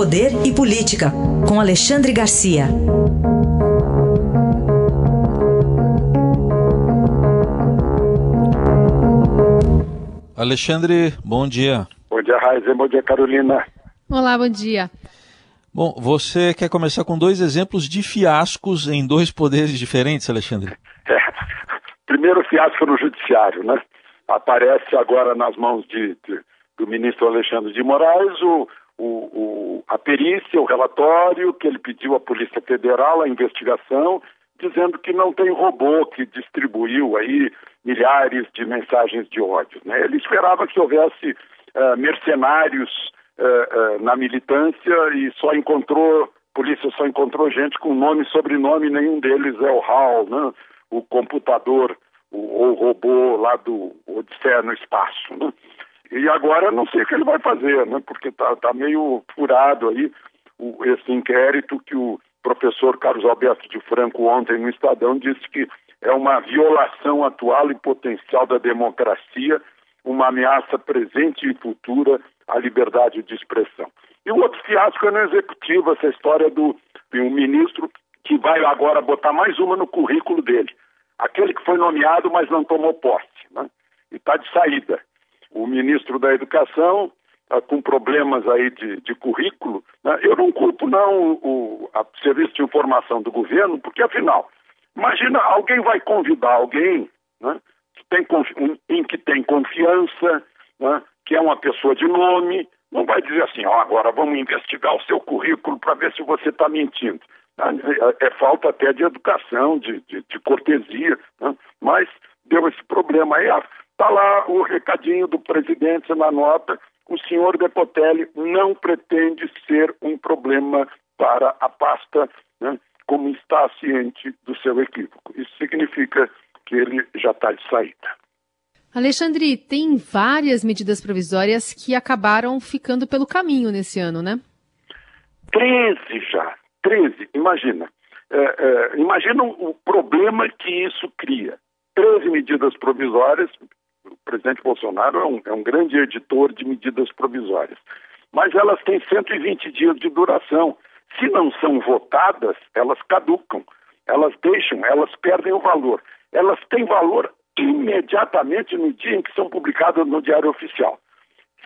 Poder e Política, com Alexandre Garcia. Alexandre, bom dia. Bom dia, Raizen. Bom dia, Carolina. Olá, bom dia. Bom, você quer começar com dois exemplos de fiascos em dois poderes diferentes, Alexandre? É. Primeiro fiasco no judiciário, né? Aparece agora nas mãos de, de, do ministro Alexandre de Moraes o, o, o, a perícia, o relatório que ele pediu à Polícia Federal, a investigação, dizendo que não tem robô que distribuiu aí milhares de mensagens de ódio. Né? Ele esperava que houvesse uh, mercenários uh, uh, na militância e só encontrou, a polícia só encontrou gente com nome e sobrenome, nenhum deles é o HAL, né? o computador, o, o robô lá do Odisseia no espaço. Né? E agora não sei o que ele vai fazer, né? porque está tá meio furado aí o, esse inquérito que o professor Carlos Alberto de Franco ontem no Estadão disse que é uma violação atual e potencial da democracia, uma ameaça presente e futura à liberdade de expressão. E o outro fiasco é no executivo, essa história do um ministro que vai agora botar mais uma no currículo dele. Aquele que foi nomeado, mas não tomou posse, né? e está de saída o ministro da Educação ah, com problemas aí de, de currículo. Né? Eu não culpo não o, o serviço de informação do governo, porque afinal, imagina alguém vai convidar alguém né, que tem, em que tem confiança, né, que é uma pessoa de nome, não vai dizer assim, ó, agora vamos investigar o seu currículo para ver se você está mentindo. É, é, falta até de educação, de, de, de cortesia, né? mas deu esse problema aí. Está lá o recadinho do presidente na nota. O senhor Depotelli não pretende ser um problema para a pasta, né, como está ciente do seu equívoco. Isso significa que ele já está de saída. Alexandre, tem várias medidas provisórias que acabaram ficando pelo caminho nesse ano, né? Treze já, treze. Imagina. É, é, imagina o problema que isso cria. Treze medidas provisórias, presidente Bolsonaro é um, é um grande editor de medidas provisórias, mas elas têm 120 dias de duração. Se não são votadas, elas caducam, elas deixam, elas perdem o valor. Elas têm valor imediatamente no dia em que são publicadas no Diário Oficial.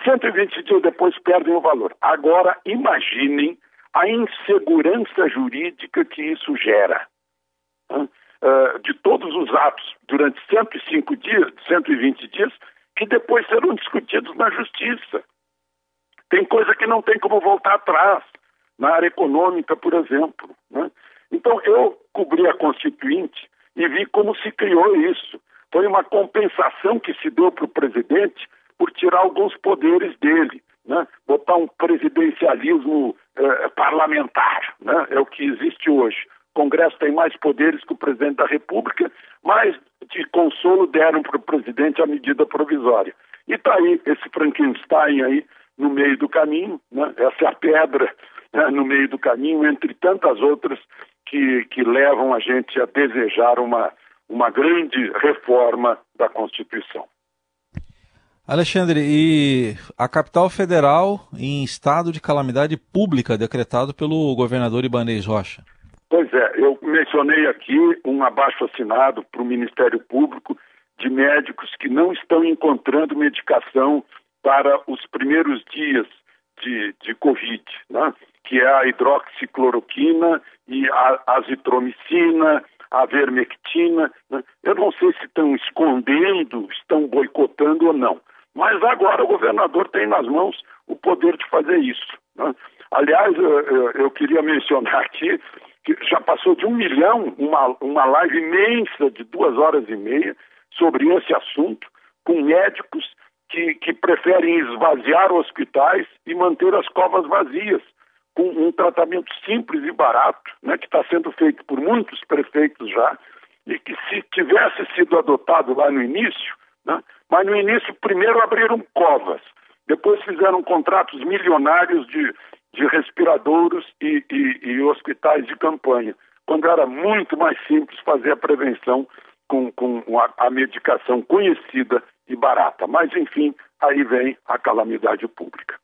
120 dias depois perdem o valor. Agora, imaginem a insegurança jurídica que isso gera uh, de todos os atos durante 105 dias, 120 dias, que depois serão discutidos na justiça. Tem coisa que não tem como voltar atrás, na área econômica, por exemplo. Né? Então, eu cobri a Constituinte e vi como se criou isso. Foi uma compensação que se deu para o presidente por tirar alguns poderes dele, né? botar um presidencialismo eh, parlamentar, né? é o que existe hoje. Congresso tem mais poderes que o presidente da República, mas de consolo deram para o presidente a medida provisória. E está aí esse Frankenstein aí no meio do caminho, né? essa é a pedra né? no meio do caminho, entre tantas outras que, que levam a gente a desejar uma, uma grande reforma da Constituição. Alexandre, e a capital federal em estado de calamidade pública decretado pelo governador Ibanez Rocha? Pois é, eu mencionei aqui um abaixo assinado para o Ministério Público de médicos que não estão encontrando medicação para os primeiros dias de, de Covid, né? que é a hidroxicloroquina e a azitromicina, a vermectina. Né? Eu não sei se estão escondendo, estão boicotando ou não. Mas agora o governador tem nas mãos o poder de fazer isso. Né? Aliás, eu, eu queria mencionar aqui que já passou de um milhão, uma, uma live imensa de duas horas e meia sobre esse assunto, com médicos que, que preferem esvaziar hospitais e manter as covas vazias, com um tratamento simples e barato, né, que está sendo feito por muitos prefeitos já, e que se tivesse sido adotado lá no início, né, mas no início primeiro abriram covas, depois fizeram contratos milionários de de respiradouros e, e, e, hospitais de campanha, quando era muito mais simples fazer a prevenção com, com a, a medicação conhecida e barata. Mas, enfim, aí vem a calamidade pública.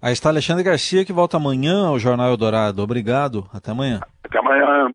Aí está Alexandre Garcia, que volta amanhã ao Jornal Eldorado. Obrigado. Até amanhã. Até amanhã.